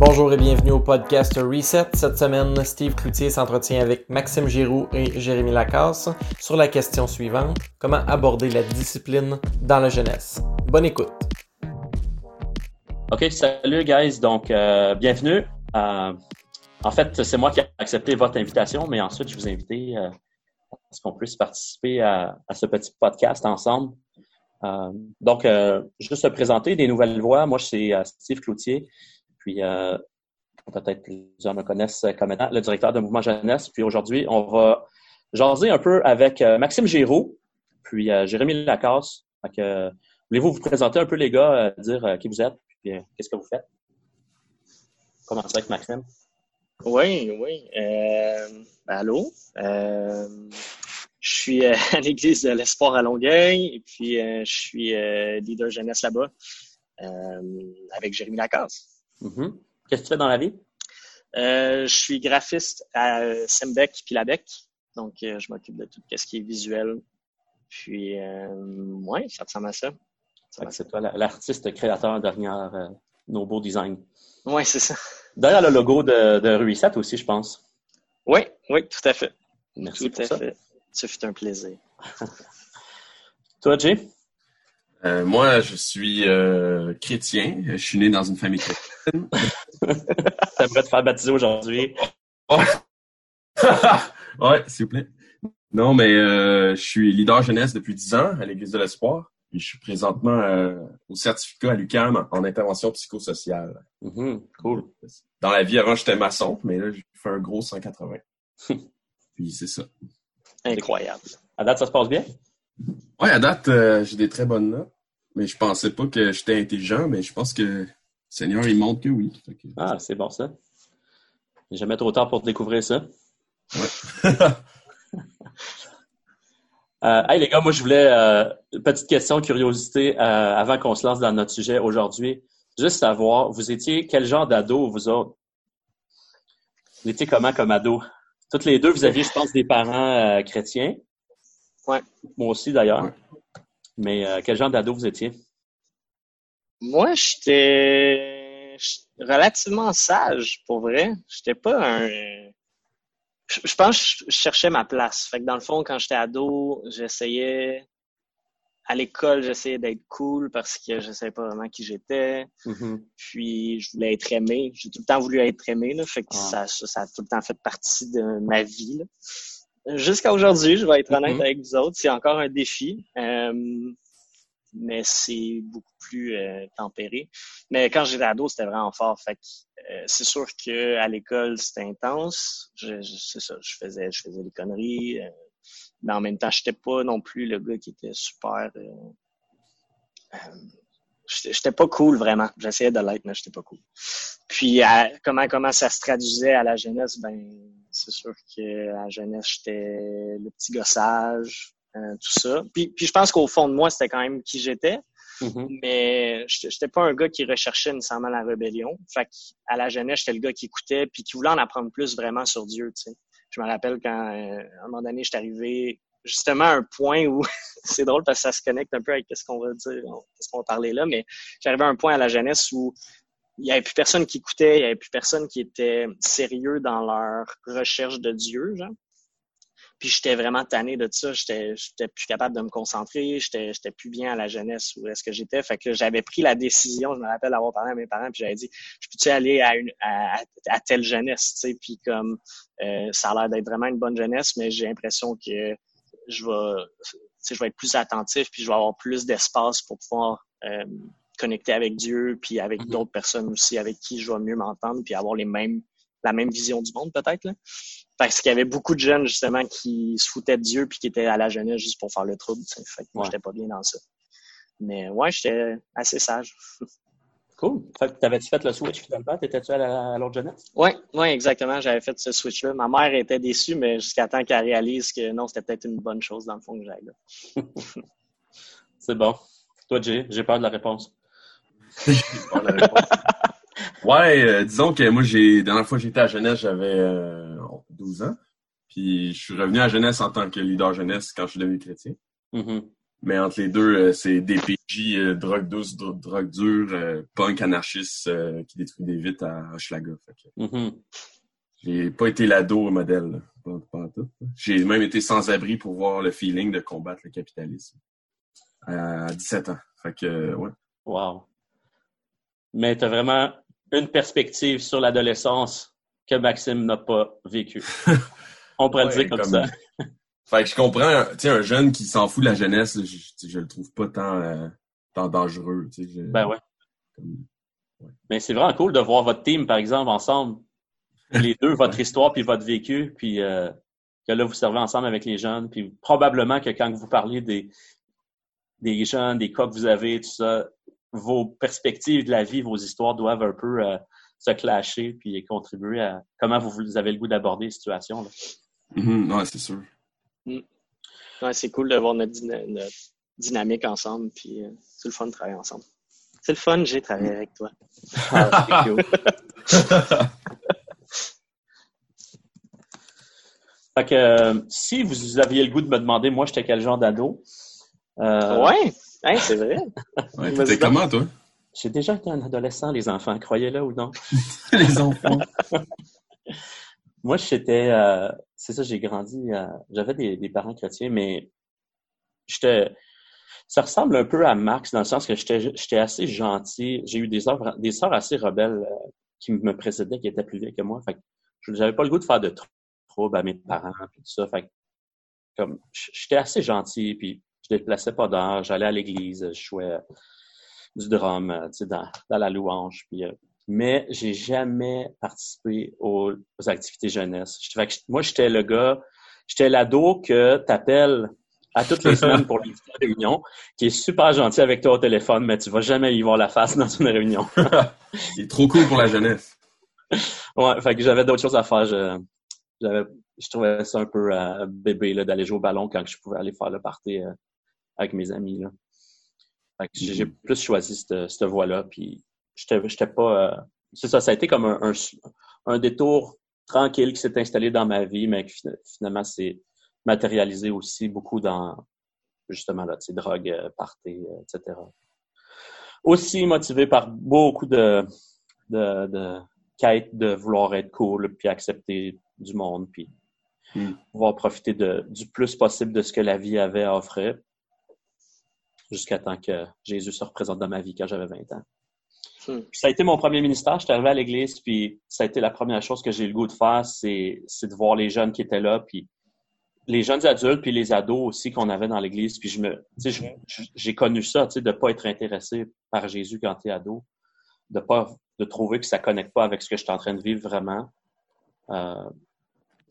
Bonjour et bienvenue au podcast Reset. Cette semaine, Steve Cloutier s'entretient avec Maxime Giroux et Jérémy Lacasse sur la question suivante comment aborder la discipline dans la jeunesse? Bonne écoute. OK, salut guys. Donc, euh, bienvenue. Euh, en fait, c'est moi qui ai accepté votre invitation, mais ensuite, je vous ai invité euh, à ce qu'on puisse participer à, ce petit podcast ensemble. Euh, donc, juste se présenter des nouvelles voix. Moi, je suis Steve Cloutier. Puis, euh, peut-être plusieurs me connaissent comme étant le directeur de Mouvement Jeunesse. Puis aujourd'hui, on va jaser un peu avec euh, Maxime Giroux, puis euh, Jérémy Lacasse. Voulez-vous vous présenter un peu, les gars, dire qui vous êtes, puis qu'est-ce que vous faites? Commencer avec Maxime. Oui, oui. Ben, allô? je suis à l'église de l'Espoir à Longueuil et puis je suis leader jeunesse là-bas avec Jérémy Lacasse. Mm-hmm. Qu'est-ce que tu fais dans la vie? Euh, je suis graphiste à Sembec puis Labec. Donc, euh, je m'occupe de tout ce qui est visuel. Puis, euh, ouais, ça ressemble à ça. c'est toi l'artiste créateur derrière euh, nos beaux designs. Oui, c'est ça. Derrière le logo de, de Ruissat aussi, je pense. Oui, oui, tout à fait. Merci tout pour ça. Fait. Ça fut un plaisir. toi, Jay? Euh, moi, je suis euh, chrétien. Je suis né dans une famille chrétienne. T'aimerais te faire baptiser aujourd'hui? ouais, s'il vous plaît. Non, mais euh, je suis leader jeunesse depuis 10 ans à l'Église de l'Espoir. Puis je suis présentement au certificat à l'UQAM en intervention psychosociale. Mm-hmm, cool. Dans la vie, avant, j'étais maçon, mais là, j'ai fait un gros 180. Puis c'est ça. Incroyable. À date, ça se passe bien? Ouais, à date, euh, j'ai des très bonnes notes. Mais je pensais pas que j'étais intelligent, mais je pense que le Seigneur, il montre que oui. Ah, c'est bon ça. Jamais trop tard pour découvrir ça. Ouais. euh, hey les gars, moi je voulais euh, une petite question, curiosité, euh, avant qu'on se lance dans notre sujet aujourd'hui. Juste savoir, vous étiez quel genre d'ado vous autres? Vous étiez comment comme ado? Toutes les deux, vous aviez, je pense, des parents chrétiens. Ouais. Moi aussi, d'ailleurs. Mais euh, quel genre d'ado vous étiez? Moi, j'étais relativement sage, pour vrai. J'étais pas un... Je pense que je cherchais ma place. Fait que dans le fond, quand j'étais ado, j'essayais... À l'école, j'essayais d'être cool parce que je savais pas vraiment qui j'étais. Mm-hmm. Puis, je voulais être aimé. J'ai tout le temps voulu être aimé. Là. Fait que ah. ça, ça, a tout le temps fait partie de ma vie. Là jusqu'à aujourd'hui, je vais être honnête mm-hmm. avec vous autres, c'est encore un défi. Euh, mais c'est beaucoup plus euh, tempéré. Mais quand j'étais ado, c'était vraiment fort. Fait euh, c'est sûr que à l'école, c'était intense. Je, c'est ça, je faisais, je faisais des conneries. mais en même temps, j'étais pas non plus le gars qui était super. J'étais pas cool vraiment. J'essayais de l'être, mais j'étais pas cool. Puis comment comment ça se traduisait à la jeunesse, ben c'est sûr que à jeunesse, j'étais le petit gossage, euh, tout ça. Puis, puis je pense qu'au fond de moi, c'était quand même qui j'étais. Mm-hmm. Mais j'étais pas un gars qui recherchait nécessairement la rébellion. Fait à la jeunesse, j'étais le gars qui écoutait puis qui voulait en apprendre plus vraiment sur Dieu, tu sais. Je me rappelle quand, euh, à un moment donné, j'étais arrivé justement un point où, c'est drôle parce que ça se connecte un peu avec ce qu'on va dire, ce qu'on va parler là, mais j'arrivais à un point à la jeunesse où il n'y avait plus personne qui écoutait, il n'y avait plus personne qui était sérieux dans leur recherche de Dieu, genre. Puis j'étais vraiment tanné de ça, j'étais plus capable de me concentrer, j'étais plus bien à la jeunesse où est-ce que j'étais, fait que j'avais pris la décision, je me rappelle avoir parlé à mes parents puis j'avais dit je peux-tu aller à une à, à, telle jeunesse, tu sais, puis comme euh, ça a l'air d'être vraiment une bonne jeunesse, mais j'ai l'impression que je vais je vais être plus attentif puis je vais avoir plus d'espace pour pouvoir euh, connecter avec Dieu, puis avec mhm. d'autres personnes aussi avec qui je vais mieux m'entendre, puis avoir les mêmes, la même vision du monde peut-être. Parce qu'il y avait beaucoup de jeunes justement qui se foutaient de Dieu puis qui étaient à la jeunesse juste pour faire le trouble. Fait que moi, j'étais pas bien dans ça. Mais ouais, j'étais assez sage. Cool. T'avais-tu fait le switch finalement? T'étais-tu à l'autre jeunesse? Oui, ouais, exactement. J'avais fait ce switch-là. Ma mère était déçue, mais jusqu'à temps qu'elle réalise que non, c'était peut-être une bonne chose dans le fond que j'aille là. C'est bon. Toi, Jay, j'ai peur de la réponse. ouais, euh, disons que moi, j'ai, la dernière fois que j'étais à Jeunesse, j'avais 12 euh, ans. Puis je suis revenu à Jeunesse en tant que leader jeunesse quand je suis devenu chrétien. Mm-hmm. Mais entre les deux, c'est DPJ, drogue douce, drogue dure, punk anarchiste qui détruit des vitres à Hochelaga. Mm-hmm. J'ai pas été l'ado modèle, J'ai même été sans abri pour voir le feeling de combattre le capitalisme à 17 ans. Fait que, ouais. Wow. Mais tu as vraiment une perspective sur l'adolescence que Maxime n'a pas vécu. On pourrait le dire comme, ça. fait que je comprends, tu sais, un jeune qui s'en fout de la jeunesse, je, je le trouve pas tant, euh, tant dangereux. Ben ouais. Mais c'est vraiment cool de voir votre team, par exemple, ensemble. Les deux, votre histoire puis votre vécu, puis euh, que là, vous servez ensemble avec les jeunes. Puis probablement que quand vous parlez des, des jeunes, des cas que vous avez, tout ça, vos perspectives de la vie, vos histoires doivent un peu euh, se clasher puis contribuer à comment vous, avez le goût d'aborder les situations. Là. Mm-hmm. c'est sûr. Mm. c'est cool de voir notre, dynamique ensemble, puis euh, c'est le fun de travailler ensemble. C'est le fun, j'ai travaillé avec toi. Ah, fait que euh, si vous aviez le goût de me demander, moi, j'étais quel genre d'ado, euh... Ouais, c'est vrai. ouais, comment, toi? J'ai déjà été un adolescent, les enfants, croyez-le ou non? les enfants. Moi, j'étais, euh, c'est ça, j'ai grandi, euh, j'avais des, parents chrétiens, mais j'étais, ça ressemble un peu à Max dans le sens que j'étais, assez gentil. J'ai eu des sœurs, des sœurs assez rebelles euh, qui me précédaient, qui étaient plus vieilles que moi. Fait que j'avais pas le goût de faire de troubles à mes parents puis tout ça. Fait comme, j'étais assez gentil puis je déplaçais pas d'heure, j'allais à l'église, je jouais du drum, euh, tu sais, dans, la louange. Puis, euh, mais j'ai jamais participé aux, activités jeunesse. moi, j'étais le gars, j'étais l'ado que t'appelles à toutes les semaines pour une réunion, qui est super gentil avec toi au téléphone, mais tu vas jamais y voir la face dans une réunion. Il est trop cool pour la jeunesse. Ouais, fait que j'avais d'autres choses à faire. Je, je trouvais ça un peu euh, bébé d'aller jouer au ballon quand je pouvais aller faire le party avec mes amis. Là. j'ai mm-hmm. plus choisi cette, cette voie-là. Puis j'étais pas. Euh, c'est ça, ça a été comme un, un, détour tranquille qui s'est installé dans ma vie, mais qui finalement s'est matérialisé aussi beaucoup dans justement là, drogue, euh, party, euh, etc. Aussi motivé par beaucoup de, de, de quête de vouloir être cool, puis accepter du monde, puis mm. pouvoir profiter de, du plus possible de ce que la vie avait à offrir jusqu'à temps que Jésus se représente dans ma vie quand j'avais 20 ans. Hmm. Ça a été mon premier ministère. J'étais arrivé à l'église, puis ça a été la première chose que j'ai eu le goût de faire, c'est de voir les jeunes qui étaient là, puis les jeunes adultes, puis les ados aussi qu'on avait dans l'église. Puis je me, j'ai connu ça, tu sais, de pas être intéressé par Jésus quand tu es ado, de pas, de trouver que ça connecte pas avec ce que je suis en train de vivre vraiment. Euh,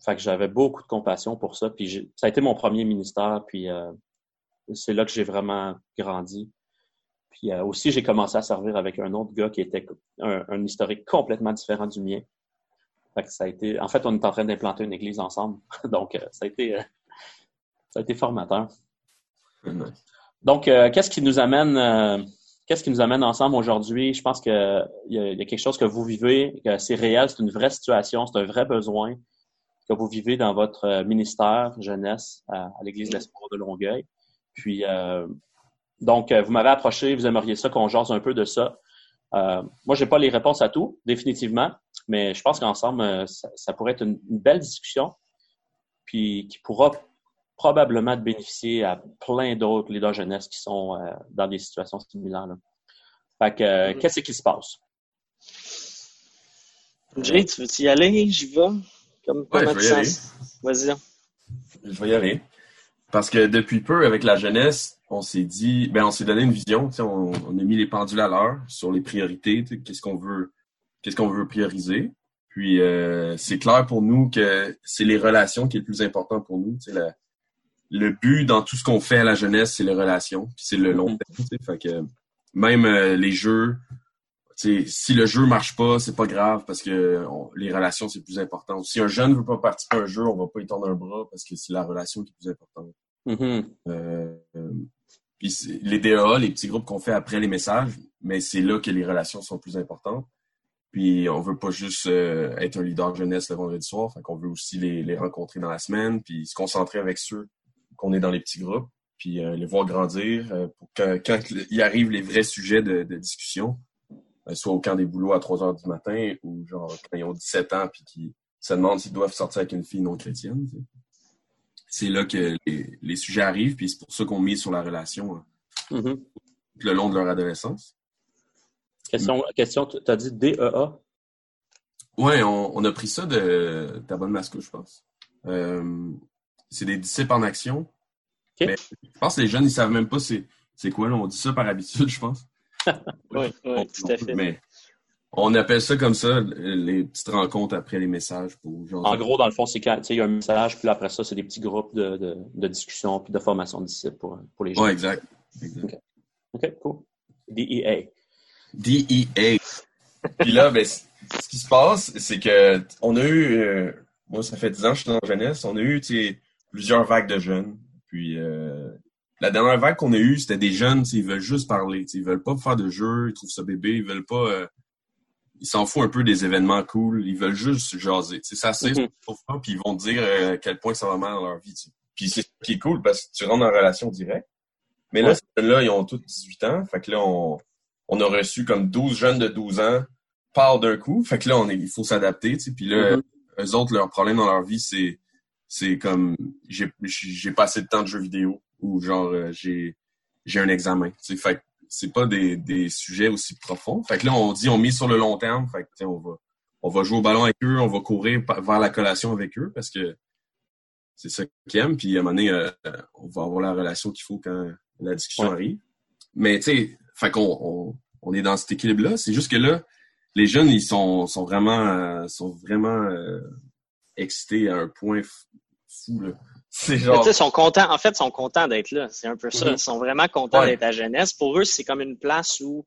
fait que j'avais beaucoup de compassion pour ça. Puis ça a été mon premier ministère. Puis euh, c'est là que j'ai vraiment grandi. Puis euh, aussi, j'ai commencé à servir avec un autre gars qui était un, historique complètement différent du mien. En fait, on est en train d'implanter une église ensemble. Donc, euh, ça a été, euh, ça a été formateur. Donc, qu'est-ce qui nous amène, qu'est-ce qui nous amène ensemble aujourd'hui? Je pense qu'il y, a quelque chose que vous vivez, que c'est réel, c'est une vraie situation, c'est un vrai besoin que vous vivez dans votre ministère jeunesse à, l'Église de l'Espoir de Longueuil. Puis, donc, euh, vous m'avez approché, vous aimeriez ça qu'on jase un peu de ça. Euh, moi, j'ai pas les réponses à tout, définitivement, mais je pense qu'ensemble, euh, ça, pourrait être une, belle discussion, puis qui pourra probablement bénéficier à plein d'autres leaders jeunesse qui sont dans des situations similaires. Fait que, mm-hmm. qu'est-ce qui se passe? Jay, tu veux y aller? J'y vais. Comme ouais, je Vas-y. Je vais y aller. Parce que depuis peu, avec la jeunesse, on s'est dit, ben on s'est donné une vision, on, on a mis les pendules à l'heure sur les priorités, qu'est-ce qu'on veut, qu'est-ce qu'on veut prioriser. Puis euh, c'est clair pour nous que c'est les relations qui est le plus important pour nous. La, le but dans tout ce qu'on fait à la jeunesse, c'est les relations, puis c'est le long mm-hmm. terme. Fait que même euh, les jeux, si le jeu marche pas, c'est pas grave parce que les relations, c'est plus important. Si un jeune veut pas participer à un jeu, on va pas y tendre un bras parce que c'est la relation qui est plus importante. Mm-hmm. Euh, puis les DA, les petits groupes qu'on fait après les messages, mais c'est là que les relations sont plus importantes. Puis on veut pas juste euh, être un leader jeunesse le vendredi soir, fait qu'on veut aussi les, les rencontrer dans la semaine, puis se concentrer avec ceux qu'on est dans les petits groupes. puis les voir grandir pour que quand il arrive les vrais sujets de, discussion, soit au camp des boulots à 3 heures du matin ou genre quand ils ont 17 ans puis qui se demandent s'ils doivent sortir avec une fille non chrétienne. C'est là que les, sujets arrivent, puis c'est pour ça qu'on met sur la relation hein, mm-hmm. le long de leur adolescence. Question, question tu as dit DEA? Oui, on, a pris ça de ta bonne masque, je pense. Euh, c'est des disciples en action. je pense que les jeunes, ils savent même pas c'est quoi. On dit ça par habitude, je pense. oui, oui, tout à fait. Mais on appelle ça comme ça, les petites rencontres après les messages. Pour en gros, dans le fond, c'est quand il y a un message, puis après ça, c'est des petits groupes de, de, de, discussion puis de formation de disciples pour, pour les jeunes. Oui, exact. OK, cool. DEA. DEA. puis là, ben, ce qui se passe, c'est que on a eu, euh, moi, ça fait 10 ans que je suis dans la jeunesse, on a eu plusieurs vagues de jeunes. Puis euh, la dernière vague qu'on a eue, c'était des jeunes, ils veulent juste parler. Ils veulent pas faire de jeu, ils trouvent ça bébé, ils veulent pas. Euh, ils s'en foutent un peu des événements cool, ils veulent juste jaser. C'est ça, c'est mm puis ils vont dire à quel point ça va mal dans leur vie. Puis c'est ce qui est cool parce que tu rentres en relation directe. Mais là, ces là ils ont tous 18 ans. Fait que là, on, on a reçu comme 12 jeunes de 12 ans part d'un coup. Fait que là, on est, il faut s'adapter, tu sais. Puis là, mm eux autres, leur problème dans leur vie, c'est, c'est comme, j'ai, j'ai pas assez de temps de jeux vidéo ou genre, euh, j'ai, j'ai un examen, tu sais. Fait que c'est pas des, des sujets aussi profonds. Fait que là, on dit, on mise sur le long terme. Fait que, on va, on va jouer au ballon avec eux, on va courir vers la collation avec eux parce que c'est ça qu'ils aiment. Puis à un moment donné, euh, on va avoir la relation qu'il faut quand la discussion arrive. Mais tu sais, fait qu'on on, on, est dans cet équilibre-là. C'est juste que là, les jeunes, ils sont, sont vraiment, euh, sont vraiment euh, excités à un point fou. Là. Genre... Ils sont contents, en fait, ils sont contents d'être là. C'est un peu ça. Mm-hmm. Ils sont vraiment contents d'être à jeunesse. Pour eux, c'est comme une place où,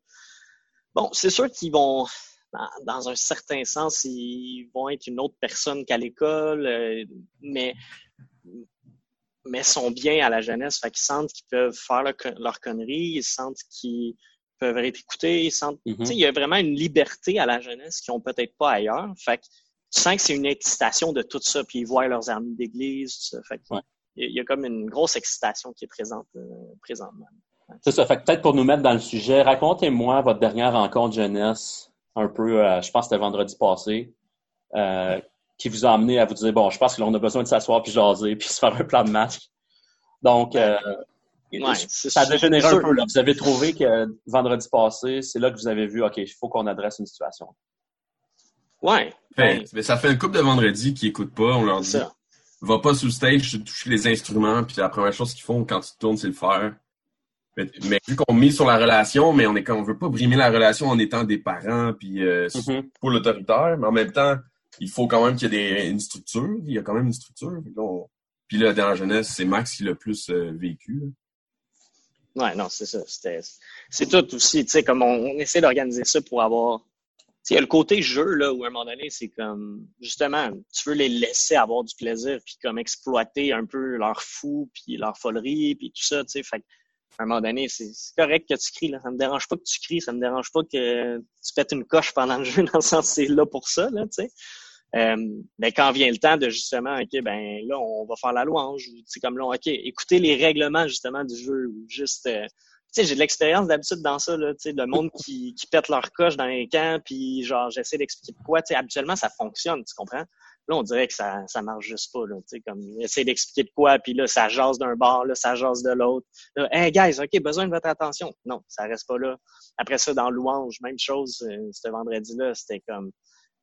bon, c'est sûr qu'ils vont, dans, un certain sens, ils vont être une autre personne qu'à l'école, euh, mais mais sont bien à la jeunesse. Fait qu'ils sentent qu'ils peuvent faire leur conneries, ils sentent qu'ils peuvent être écoutés. Ils sentent, mm-hmm. Il y a vraiment une liberté à la jeunesse qu'ils n'ont peut-être pas ailleurs. Fait que tu sens que c'est une excitation de tout ça, puis ils voient leurs amis d'église, tout ça. Fait il y a comme une grosse excitation qui est présente euh, présentement. C'est ça. Fait que peut-être pour nous mettre dans le sujet, racontez-moi votre dernière rencontre jeunesse, un peu, euh, je pense que c'était vendredi passé, euh, qui vous a amené à vous dire, bon, je pense que a besoin de s'asseoir puis jaser puis se faire un plan de match. Donc, ça a dégénéré un peu. Là. Vous avez trouvé que vendredi passé, c'est là que vous avez vu, OK, il faut qu'on adresse une situation. Ouais. mais ça fait une couple de vendredi qui n'écoutent pas. On leur dit, va pas le stage toucher les instruments, puis la première chose qu'ils font quand tu tournes, c'est le faire. Mais, vu qu'on mise sur la relation, mais on est on veut pas brimer la relation en étant des parents, puis euh, mm-hmm. pour l'autoritaire, mais en même temps, il faut quand même qu'il y ait une structure. Il y a quand même une structure. Puis là, dans la jeunesse, c'est Max qui l'a plus euh, vécu. Ouais, non, c'est ça. C'est tout aussi, tu sais, comme on, essaie d'organiser ça pour avoir. Il y a le côté jeu, là, où à un moment donné, c'est comme, justement, tu veux les laisser avoir du plaisir, puis comme exploiter un peu leur fou, puis leur folerie, puis tout ça, tu sais. Fait à un moment donné, c'est correct que tu cries, là. Ça me dérange pas que tu cries, ça me dérange pas que tu pètes une coche pendant le jeu, dans le sens c'est là pour ça, là, tu sais. Euh, mais quand vient le temps de justement, OK, ben là, on va faire la louange, c'est comme là, OK, écoutez les règlements justement du jeu, ou juste euh, tu sais, j'ai de l'expérience d'habitude dans ça, là, tu sais, le monde qui, qui pète leur coche dans les camps, puis genre, j'essaie d'expliquer pourquoi, tu sais, habituellement, ça fonctionne, tu comprends? Là, on dirait que ça, ça marche juste pas, là, tu sais, comme, essayer d'expliquer de quoi, puis là, ça jase d'un bord, là, ça jase de l'autre. Hey, guys, OK, besoin de votre attention. Non, ça reste pas là. Après ça, dans Louange, même chose, euh, ce vendredi-là, c'était comme,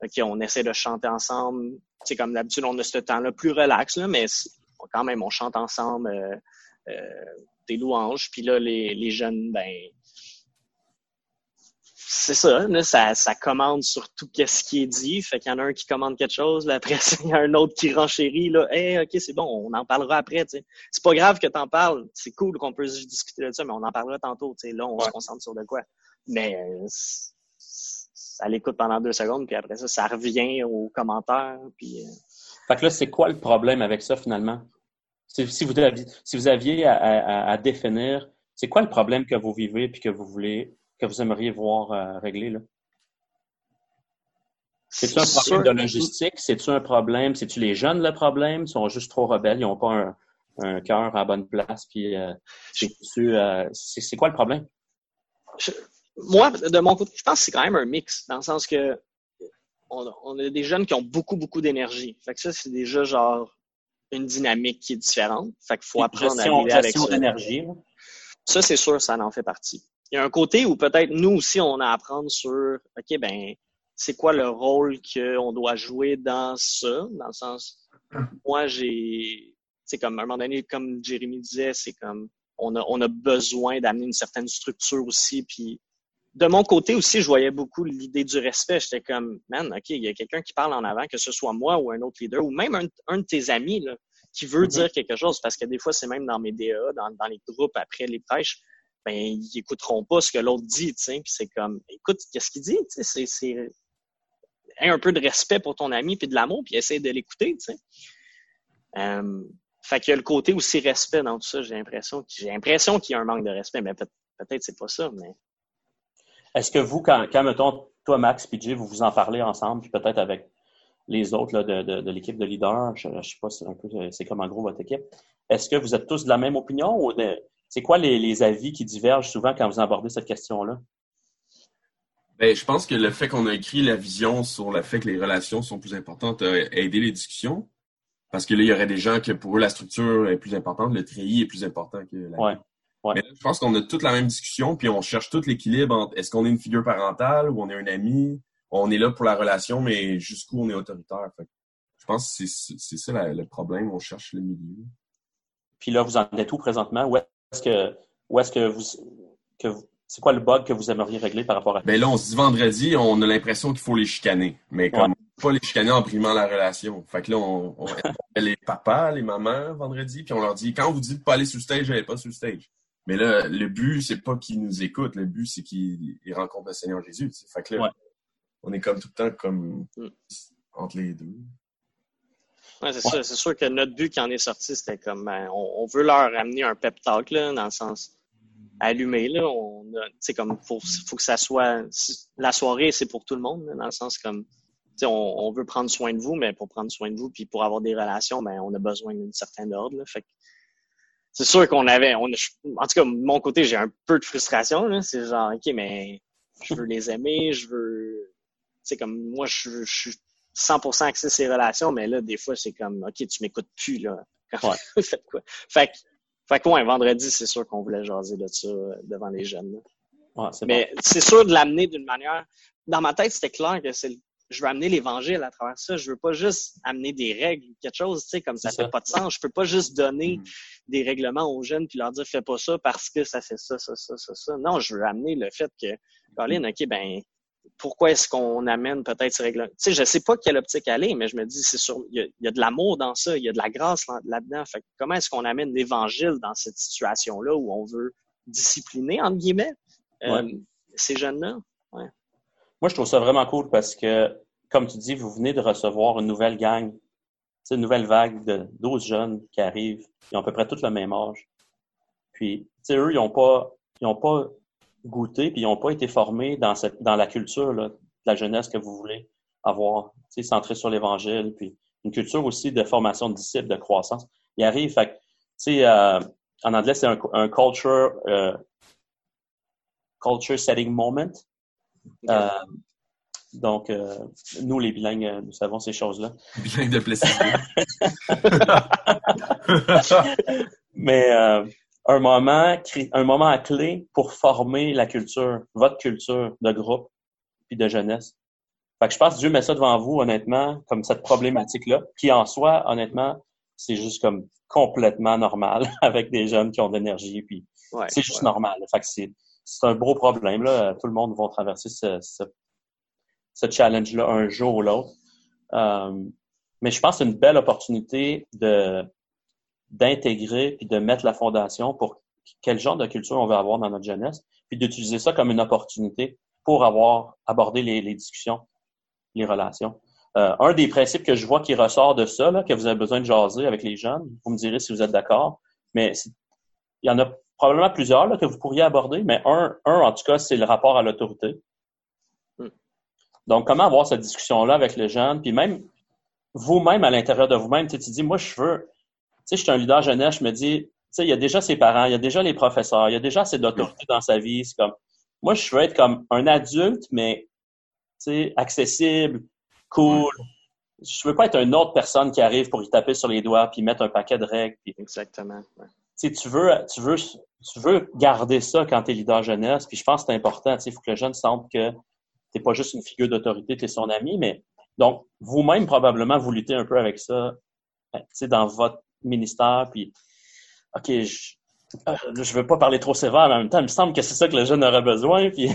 OK, on essaie de chanter ensemble. C'est comme d'habitude, on a ce temps-là plus relax, là, mais quand même, on chante ensemble euh, euh, des louanges. Puis là, les, les jeunes, ben, c'est ça, là, ça, ça commande sur tout ce qui est dit. Fait qu'il y en a un qui commande quelque chose, là, après, il y a un autre qui renchérit, là. Hey, OK, c'est bon, on en parlera après, tu sais. C'est pas grave que t'en parles. C'est cool qu'on peut discuter de ça, mais on en parlera tantôt, tu sais. Là, on se concentre sur de quoi. Mais, ça l'écoute pendant deux secondes, puis après ça, ça revient aux commentaires. Puis, euh, Fait que là, c'est quoi le problème avec ça finalement? Si, vous, aviez, si vous aviez à, définir, c'est quoi le problème que vous vivez puis que vous voulez, que vous aimeriez voir euh, régler là? C'est-tu un problème de logistique? C'est-tu un problème? C'est-tu les jeunes le problème? Ils sont juste trop rebelles, ils n'ont pas un cœur à bonne place, puis euh, c'est quoi le problème? moi, de mon côté, je pense que c'est quand même un mix, dans le sens que on, a des jeunes qui ont beaucoup, beaucoup d'énergie. Fait que ça, c'est déjà genre une dynamique qui est différente. Fait qu'il faut apprendre à vivre avec ça. d'énergie. Ça, c'est sûr, ça en fait partie. Il y a un côté où peut-être nous aussi, on a à apprendre sur, OK, ben, c'est quoi le rôle qu'on doit jouer dans ça, dans le sens, moi, j'ai, c'est comme, à un moment donné, comme Jérémy disait, c'est comme, on a, on a besoin d'amener une certaine structure aussi, puis de mon côté aussi, je voyais beaucoup l'idée du respect. J'étais comme, man, OK, il y a quelqu'un qui parle en avant, que ce soit moi ou un autre leader, ou même un, de tes amis là, qui veut mm-hmm. dire quelque chose, parce que des fois, c'est même dans mes DA, dans, dans les groupes après les prêches, ben, ils écouteront pas ce que l'autre dit, tu sais, puis c'est comme, écoute, qu'est-ce qu'il dit, tu sais, c'est un peu de respect pour ton ami, puis de l'amour, puis essaye de l'écouter, tu sais. Euh, fait qu'il y a le côté aussi respect dans tout ça, j'ai l'impression, j'ai l'impression qu'il y a un manque de respect, mais peut-être c'est pas ça, mais est-ce que vous, quand, quand, mettons, toi, Max, PJ, vous vous en parlez ensemble, puis peut-être avec les autres là, de, de, de l'équipe de leaders, je ne sais pas c'est un peu, c'est comme en gros votre équipe, est-ce que vous êtes tous de la même opinion ou c'est quoi les, les, avis qui divergent souvent quand vous abordez cette question-là? Ben, je pense que le fait qu'on a écrit la vision sur le fait que les relations sont plus importantes a aidé les discussions. Parce que là, il y aurait des gens que pour eux, la structure est plus importante, le treillis est plus important que la ouais je pense qu'on a toute la même discussion, puis on cherche tout l'équilibre entre est-ce qu'on est une figure parentale ou on est un ami, on est là pour la relation, mais jusqu'où on est autoritaire? je pense que c'est ça le problème, on cherche le milieu. Puis là, vous en êtes où présentement? Où est-ce que, où est-ce que vous, que c'est quoi le bug que vous aimeriez régler par rapport à Ben là, on se dit vendredi, on a l'impression qu'il faut les chicaner. Mais comme pas les chicaner en brimant la relation. Fait que là, on, on, les papas, les mamans vendredi, puis on leur dit quand vous dit de pas aller sur le stage, n'allez pas sur le stage. Mais là, le but, c'est pas qu'ils nous écoutent. Le but, c'est qu'ils rencontrent le Seigneur Jésus. Fait que là, on est comme tout le temps comme mm. entre les deux. Ouais, c'est ça. C'est sûr que notre but qui en est sorti, c'était comme ben, on, veut leur amener un pep talk là, dans le sens allumé là. On a, comme faut, faut que ça soit la soirée, c'est pour tout le monde dans le sens comme on, on veut prendre soin de vous, mais pour prendre soin de vous puis pour avoir des relations, ben on a besoin d'une certaine ordre. Là. Fait que c'est sûr qu'on avait, on, en tout cas, de mon côté, j'ai un peu de frustration. C'est genre, OK, mais je veux les aimer, je veux. C'est comme moi, je, suis 100% axé ces relations, mais là, des fois, c'est comme, OK, tu m'écoutes plus, là. Ouais. Faites quoi? Fait que, fait que, ouais, vendredi, c'est sûr qu'on voulait jaser de ça devant les jeunes. Ouais, mais c'est sûr de l'amener d'une manière. Dans ma tête, c'était clair que c'est je veux amener l'Évangile à travers ça. Je veux pas juste amener des règles ou quelque chose, tu sais, comme ça, fait pas de sens. Je peux pas juste donner mm. des règlements aux jeunes puis leur dire fais pas ça parce que ça fait ça, ça, ça, ça, ça. Non, je veux amener le fait que, Colin, OK, ben, pourquoi est-ce qu'on amène peut-être ces règles Tu sais, je sais pas quelle optique aller, mais je me dis, c'est sûr, il y, a, de l'amour dans ça, il y a de la grâce là-dedans. Fait comment est-ce qu'on amène l'Évangile dans cette situation-là où on veut discipliner, entre guillemets, euh, ces jeunes-là? Moi, je trouve ça vraiment cool parce que, comme tu dis, vous venez de recevoir une nouvelle gang, une nouvelle vague de 12 jeunes qui arrivent. Ils ont à peu près tous le même âge. Puis, eux, ils n'ont pas, ils pas goûté, puis ils n'ont pas été formés dans, cette, dans la culture là, de la jeunesse que vous voulez avoir, centrée sur l'Évangile, puis une culture aussi de formation de disciples, de croissance. Ils arrivent, fait tu sais, euh, en anglais, c'est un, un culture, euh, culture setting moment. Euh, donc, euh, nous, les bilingues, euh, nous savons ces choses-là. Bilingues de plaisir. Mais un moment, un moment à clé pour former la culture, votre culture de groupe puis de jeunesse. Fait que je pense que Dieu met ça devant vous, honnêtement, comme cette problématique-là, qui en soi, honnêtement, c'est juste comme complètement normal avec des jeunes qui ont de l'énergie, puis c'est juste normal. Fait que c'est c'est un gros problème. Là. Tout le monde va traverser ce, challenge-là un jour ou l'autre. Euh, mais je pense que c'est une belle opportunité de d'intégrer puis de mettre la fondation pour quel genre de culture on veut avoir dans notre jeunesse, puis d'utiliser ça comme une opportunité pour avoir abordé les, les discussions, les relations. Euh, un des principes que je vois qui ressort de ça, là, que vous avez besoin de jaser avec les jeunes, vous me direz si vous êtes d'accord, mais il y en a probablement plusieurs là, que vous pourriez aborder, mais un, un en tout cas, c'est le rapport à l'autorité. Hmm. Donc, comment avoir cette discussion-là avec les jeunes, puis même vous-même à l'intérieur de vous-même, tu te dis, moi, je veux, sais, je suis un leader jeunesse, je me dis, tu sais, il y a déjà ses parents, il y a déjà les professeurs, il y a déjà assez d'autorité dans sa vie. C'est comme, moi, je veux être comme un adulte, mais, tu sais, accessible, cool. Je veux pas être une autre personne qui arrive pour y taper sur les doigts puis mettre un paquet de règles. Puis, Exactement. Ouais. tu sais, tu veux, tu veux, tu veux garder ça quand tu es leader jeunesse. Puis je pense que c'est important. Tu sais, il faut que le jeune sente que t'es pas juste une figure d'autorité, tu es son ami, mais donc vous-même probablement vous luttez un peu avec ça, ben, tu sais, dans votre ministère. Puis, ok, je, euh, je veux pas parler trop sévère, mais en même temps, il me semble que c'est ça que le jeune aurait besoin. Puis,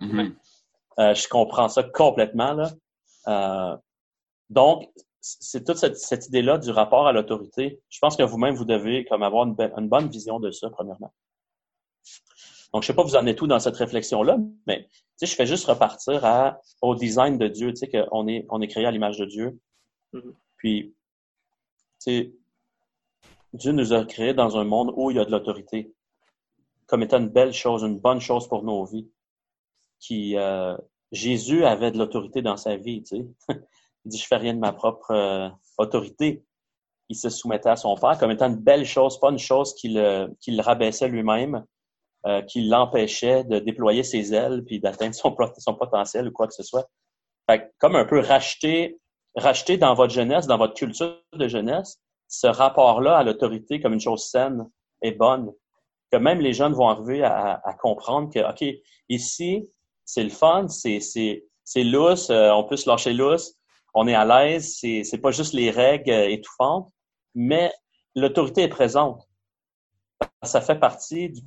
Mhm. euh, je comprends ça complètement là. Euh, donc, c'est toute cette, cette idée-là du rapport à l'autorité. Je pense que vous-même, vous devez comme avoir une, bonne vision de ça, premièrement. Donc, je sais pas vous en êtes tout dans cette réflexion-là, mais je fais juste repartir à, au design de Dieu. Tu sais, qu'on est, on est créé à l'image de Dieu. Mhm. Puis, tu sais, Dieu nous a créés dans un monde où il y a de l'autorité, comme étant une belle chose, une bonne chose pour nos vies. Qui, euh, Jésus avait de l'autorité dans sa vie, tu sais. il dit, je fais rien de ma propre euh, autorité. Il se soumettait à son Père comme étant une belle chose, pas une chose qui le, qui le rabaissait lui-même, euh, qui l'empêchait de déployer ses ailes puis d'atteindre son, son potentiel ou quoi que ce soit. Fait comme un peu racheter, racheter dans votre jeunesse, dans votre culture de jeunesse, ce rapport-là à l'autorité comme une chose saine et bonne, que même les jeunes vont arriver à, à comprendre que, OK, ici, c'est le fun, c'est, c'est, c'est lousse, euh, on peut se lâcher lousse, on est à l'aise, c'est, c'est pas juste les règles euh, étouffantes, mais l'autorité est présente. Ça fait partie du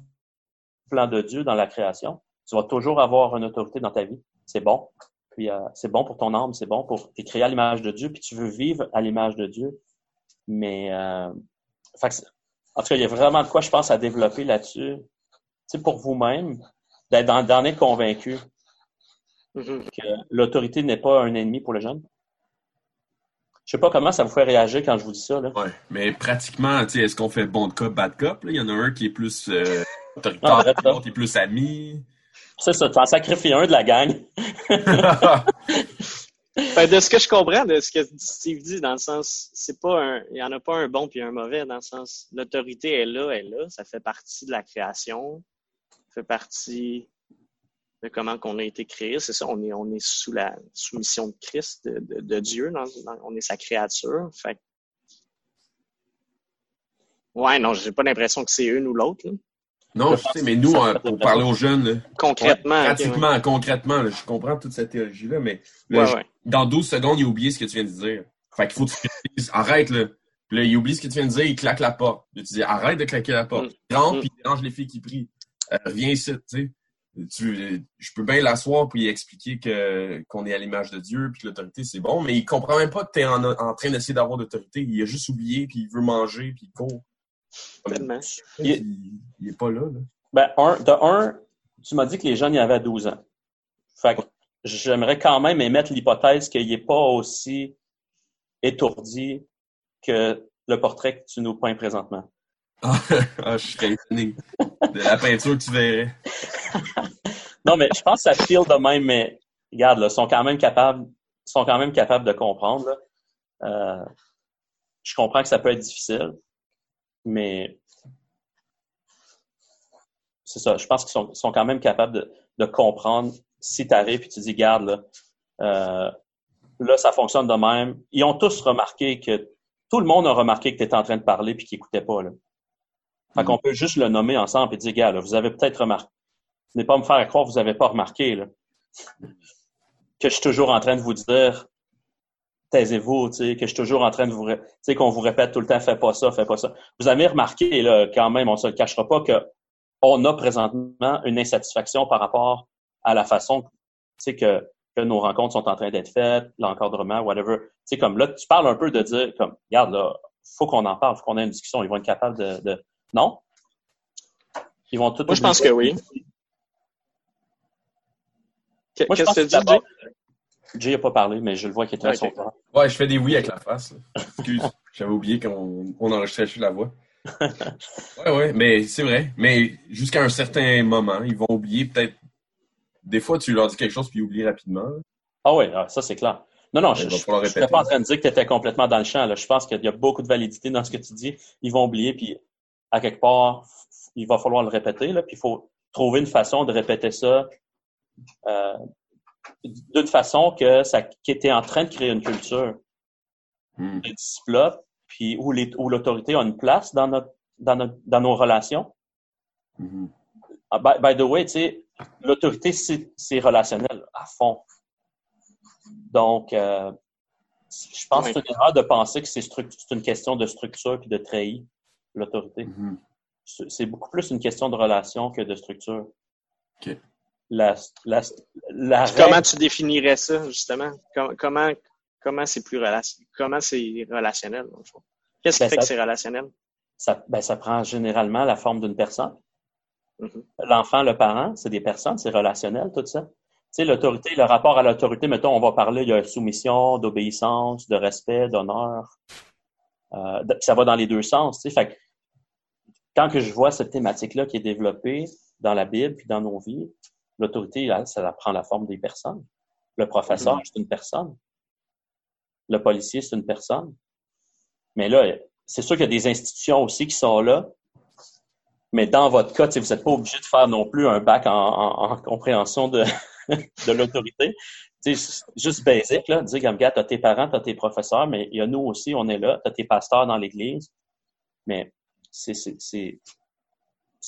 plan de Dieu dans la création. Tu vas toujours avoir une autorité dans ta vie. C'est bon. Puis euh, c'est bon pour ton âme, c'est bon pour t'es créé à l'image de Dieu, puis tu veux vivre à l'image de Dieu. Mais euh, fait que en tout cas, il y a vraiment de quoi je pense à développer là-dessus. Tu sais, pour vous-même, d'être- d'en d'en être convaincu Mhm. que l'autorité n'est pas un ennemi pour le jeune. Je sais pas comment ça vous fait réagir quand je vous dis ça. Là. Ouais, mais pratiquement, tu sais, est-ce qu'on fait bon cop, bad cop? là? Il y en a un qui est plus euh, Ah, autoritaire, là. l'autre est plus ami. C'est ça, tu en sacrifies un de la gang. Ben, de ce que je comprends de ce que Steve dit, dans le sens, c'est pas un, il y en a pas un bon puis un mauvais, dans le sens, l'autorité est là, elle est là, ça fait partie de la création, ça fait partie de comment qu'on a été créé. C'est ça, on est, on est sous la soumission de Christ, de, de, de Dieu, dans- dans- on est sa créature. Fait Ouais, non, j'ai pas l'impression que c'est une ou l'autre. non, je sais, mais nous, pour parler aux jeunes, là, Concrètement. pratiquement, concrètement, là, je comprends toute cette théologie-là, mais là, ouais. je- Ouais, ouais. dans 12 secondes, il a oublié ce que tu viens de dire. Fait qu'il faut que tu dises, arrête, là. Puis là, il oublie ce que tu viens de dire, il claque la porte. Tu dis, arrête de claquer la porte. Mm. Il rentre, Mm. puis il dérange les filles qui prient. Euh, viens ici, tu sais. Tu, je peux bien l'asseoir puis expliquer que qu'on est à l'image de Dieu puis que l'autorité c'est bon, mais il comprend même pas que tu es en, en train d'essayer d'avoir l'autorité. Il a juste oublié puis il veut manger puis il court. Tellement. Il, il, il est pas là. là. Ben, un, de un, tu m'as dit que les jeunes y avaient 12 ans. Fait que j'aimerais quand même émettre l'hypothèse qu'il n'est pas aussi étourdi que le portrait que tu nous peins présentement. Ah, ah, je serais étonné de la peinture que tu verrais. Non, mais je pense que ça file de même, mais regarde, là, sont quand même capables, sont quand même capables de comprendre. là. Euh, je comprends que ça peut être difficile, mais c'est ça. Je pense qu'ils sont, sont quand même capables de, de comprendre si tu arrives et tu dis, garde, là, euh, là, ça fonctionne de même. Ils ont tous remarqué que tout le monde a remarqué que tu étais en train de parler puis qu'ils n'écoutaient pas. Là. Fait Mm. qu'on peut juste le nommer ensemble et dire, gars, là, vous avez peut-être remarqué. Ce n'est pas me faire croire que vous n'avez pas remarqué là, que je suis toujours en train de vous dire taisez-vous, que je suis toujours en train de vous, qu'on vous répète tout le temps, fais pas ça, fais pas ça. Vous avez remarqué, là, quand même, on se le cachera pas, que on a présentement une insatisfaction par rapport à la façon, que, que nos rencontres sont en train d'être faites, l'encadrement, whatever. Tu comme là, tu parles un peu de dire, comme, regarde, là, faut qu'on en parle, faut qu'on ait une discussion. Ils vont être capables de, de... non? Ils vont tout Moi, je pense que oui. Qu'est-ce pense que tu d'abord- Jay? N'a pas parlé, mais je le vois qu'il était sur le temps. Ouais, je fais des oui avec la face. Excuse, j'avais oublié qu'on on enregistrait juste la voix. Ouais, ouais, mais c'est vrai. Mais jusqu'à un certain moment, ils vont oublier peut-être. Des fois, tu leur dis quelque chose puis ils oublient rapidement. Ah oui, ça c'est clair. Non, non, je ne suis pas en train de dire que tu étais complètement dans le champ. Là. Je pense qu'il y a beaucoup de validité dans ce que tu dis. Ils vont oublier, puis à quelque part, il va falloir le répéter. Là, puis il faut trouver une façon de répéter ça d'une façon que ça, qui était en train de créer une culture hmm. de discipline, puis où, l'autorité a une place dans, notre, dans, dans nos relations. Hmm. Ah, by, the way, tu sais, l'autorité, c'est relationnel à fond. Donc, euh, je pense que c'est une erreur de penser que c'est une question de structure puis de trahir l'autorité. Hmm. C'est beaucoup plus une question de relation que de structure. Comment tu définirais ça, justement? Comment comment c'est plus comment c'est relationnel, Qu'est-ce qui ben, fait que c'est relationnel? Ça, ben, ça prend généralement la forme d'une personne. Mm-hmm. L'enfant, le parent, c'est des personnes, c'est relationnel, tout ça. Tu sais, l'autorité, le rapport à l'autorité, mettons, on va parler, il y a soumission, d'obéissance, de respect, d'honneur. Euh, ça va dans les deux sens, tu sais. Fait quand que je vois cette thématique-là qui est développée dans la Bible puis dans nos vies, L'autorité, ça prend la forme des personnes. Le professeur, mm-hmm. c'est une personne. Le policier, c'est une personne. Mais là, c'est sûr qu'il y a des institutions aussi qui sont là. Mais dans votre cas, vous n'êtes pas obligé de faire non plus un bac en, compréhension de, de l'autorité. Juste basique, là, dire gars, tu as tes parents, tu as tes professeurs, mais il y a nous aussi, on est là, tu as tes pasteurs dans l'Église. Mais c'est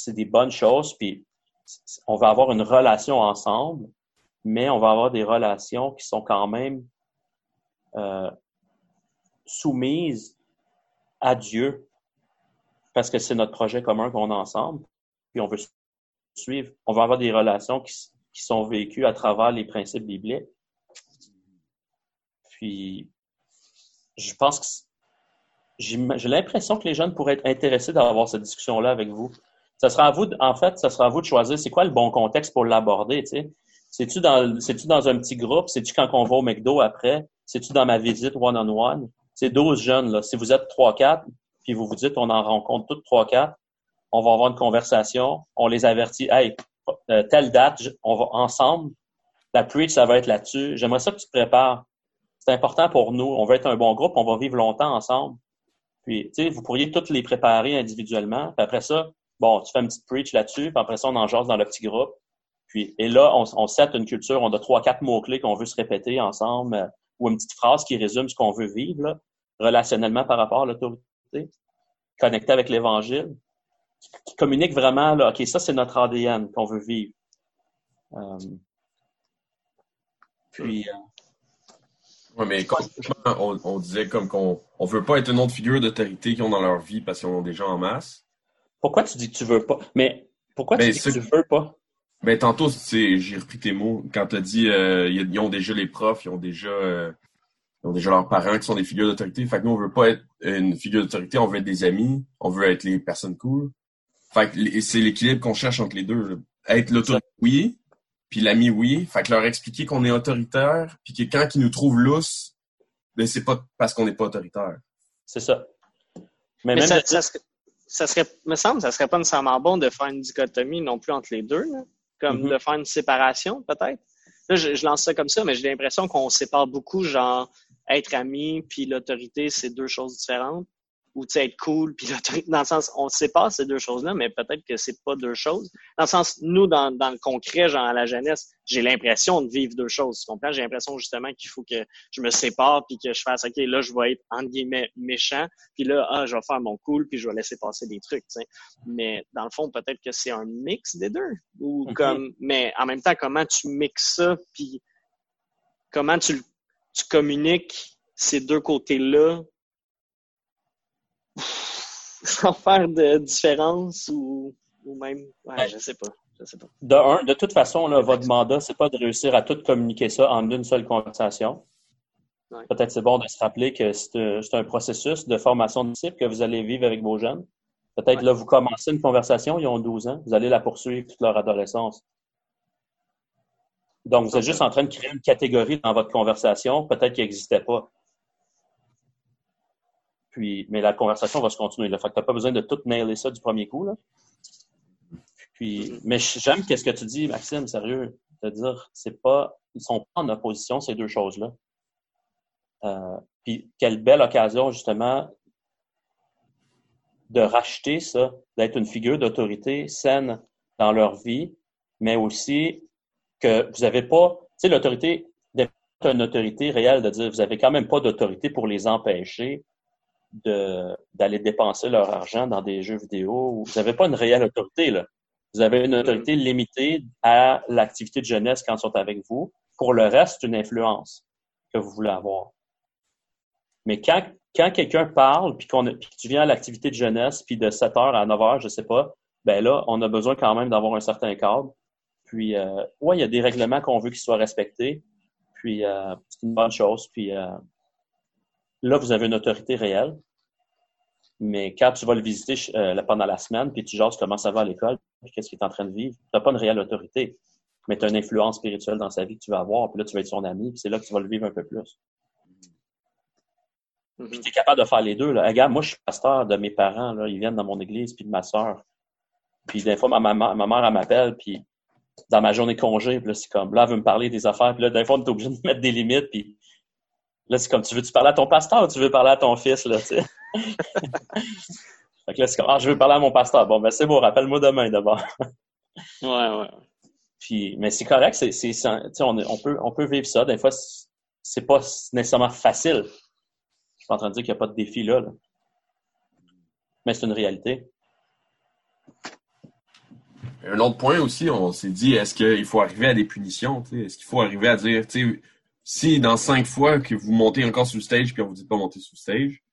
des bonnes choses. Puis on va avoir une relation ensemble, mais on va avoir des relations qui sont quand même euh, soumises à Dieu, parce que c'est notre projet commun qu'on a ensemble, puis on veut suivre, on va avoir des relations qui, sont vécues à travers les principes bibliques. Puis, je pense que j'ai l'impression que les jeunes pourraient être intéressés d'avoir cette discussion-là avec vous. Ça sera à vous, en fait, ça sera à vous de choisir c'est quoi le bon contexte pour l'aborder, tu sais. C'est-tu dans, c'est-tu dans un petit groupe? C'est-tu quand on va au McDo après? C'est-tu dans ma visite one-on-one? C'est 12 jeunes, là. Si vous êtes 3-4, puis vous vous dites, on en rencontre toutes 3-4, on va avoir une conversation, on les avertit, hey, euh, telle date, on va ensemble. La preach, ça va être là-dessus. J'aimerais ça que tu te prépares. C'est important pour nous. On va être un bon groupe, on va vivre longtemps ensemble. Puis, tu sais, vous pourriez toutes les préparer individuellement. Puis après ça, Bon, tu fais une petite preach là-dessus, puis après ça, on en jase dans le petit groupe. Puis, et là, on, on set une culture, on a trois, quatre mots-clés qu'on veut se répéter ensemble, euh, ou une petite phrase qui résume ce qu'on veut vivre, relationnellement par rapport à l'autorité, connecté avec l'Évangile, qui, communique vraiment, là, OK, ça, c'est notre ADN qu'on veut vivre. Euh, puis... Euh, oui, mais on, on, disait comme qu'on on veut pas être une autre figure d'autorité qu'ils ont dans leur vie parce qu'ils ont des gens en masse. Pourquoi tu dis que tu veux pas? Mais pourquoi tu ben, dis que tu veux pas? Ben, tantôt, j'ai repris tes mots. Quand tu as dit euh, ils ont déjà les profs, ils ont déjà euh, ils ont déjà leurs parents qui sont des figures d'autorité. Fait que nous, on veut pas être une figure d'autorité, on veut être des amis, on veut être les personnes cool. Fait que c'est l'équilibre qu'on cherche entre les deux. Être l'autorité, oui, puis l'ami, oui. Fait que leur expliquer qu'on est autoritaire, puis que quand ils nous trouvent lousse, ben c'est pas parce qu'on n'est pas autoritaire. C'est ça. Mais, même ça serait, me semble, ça serait pas nécessairement bon de faire une dichotomie non plus entre les deux, comme mm-hmm. de faire une séparation peut-être. Là, je, lance ça comme ça, mais j'ai l'impression qu'on sépare beaucoup, genre être ami puis l'autorité, c'est deux choses différentes ou tu sais, être cool, puis dans le sens, on pas ces deux choses-là, mais peut-être que c'est pas deux choses. Dans le sens, nous, dans, dans le concret, genre à la jeunesse, j'ai l'impression de vivre deux choses. Tu comprends? J'ai l'impression justement qu'il faut que je me sépare, puis que je fasse, OK, là, je vais être, entre guillemets, méchant, puis là, ah, je vais faire mon cool, puis je vais laisser passer des trucs, tu sais. Mais dans le fond, peut-être que c'est un mix des deux. Ou comme, mais en même temps, comment tu mixes ça, puis comment tu, tu communiques ces deux côtés-là sans faire de différence ou, ou même, ouais, je sais pas. Je sais pas. De un, de toute façon, là, votre mandat, c'est pas de réussir à tout communiquer ça en une seule conversation. Peut-être c'est bon de se rappeler que c'est un processus de formation de disciples que vous allez vivre avec vos jeunes. Peut-être là, vous commencez une conversation, ils ont 12 ans, vous allez la poursuivre toute leur adolescence. Donc, vous êtes juste en train de créer une catégorie dans votre conversation, peut-être qui n'existait pas mais la conversation va se continuer. Là. Fait pas besoin de tout nailer ça du premier coup. Là. Puis, mais j'aime qu'est-ce que tu dis, Maxime, sérieux. C'est-à-dire, c'est pas, ils sont pas en opposition, ces deux choses-là. Euh, puis quelle belle occasion, justement, de racheter ça, d'être une figure d'autorité saine dans leur vie, mais aussi que vous n'avez pas, tu sais, l'autorité, une autorité réelle de dire vous n'avez quand même pas d'autorité pour les empêcher d'aller dépenser leur argent dans des jeux vidéo. Vous n'avez pas une réelle autorité, là. Vous avez une autorité limitée à l'activité de jeunesse quand ils sont avec vous. Pour le reste, c'est une influence que vous voulez avoir. Mais quand, quand quelqu'un parle, puis, qu'on que tu viens à l'activité de jeunesse, puis de 7 h à 9 h, je sais pas, ben là, on a besoin quand même d'avoir un certain cadre. Puis, euh, ouais, il y a des règlements qu'on veut qu'ils soient respectés. Puis, euh, c'est une bonne chose. Puis, euh, là, vous avez une autorité réelle. Mais quand tu vas le visiter euh, pendant la semaine, puis tu jases comment ça va à l'école, qu'est-ce qu'il est en train de vivre, tu n'as pas une réelle autorité. Mais tu as une influence spirituelle dans sa vie que tu vas avoir, puis là, tu vas être son ami, puis c'est là que tu vas le vivre un peu plus. Mm-hmm. Puis tu es capable de faire les deux. Là. Regarde, moi, je suis pasteur de mes parents, là, ils viennent dans mon église, puis de ma soeur. Puis des fois, ma, mère, elle m'appelle, puis dans ma journée congé, puis là, c'est comme, là, elle veut me parler des affaires, puis là, des fois, on est obligé de mettre des limites, puis là, c'est comme, tu veux-tu parler à ton pasteur ou tu veux parler à ton fils, là, tu sais? fait que là, c'est comme, ah, je veux parler à mon pasteur. Bon, ben, c'est bon, rappelle-moi demain, d'abord. ouais, ouais. Puis, mais c'est correct, c'est, c'est, on, on, peut, on peut vivre ça. Des fois, c'est pas nécessairement facile. Je suis pas en train de dire qu'il n'y a pas de défi là, là. Mais c'est une réalité. Un autre point aussi, on s'est dit, est-ce qu'il faut arriver à des punitions? Est-ce qu'il faut arriver à dire, si dans cinq fois que vous montez encore sur le stage puis on vous dit pas monter sur le stage,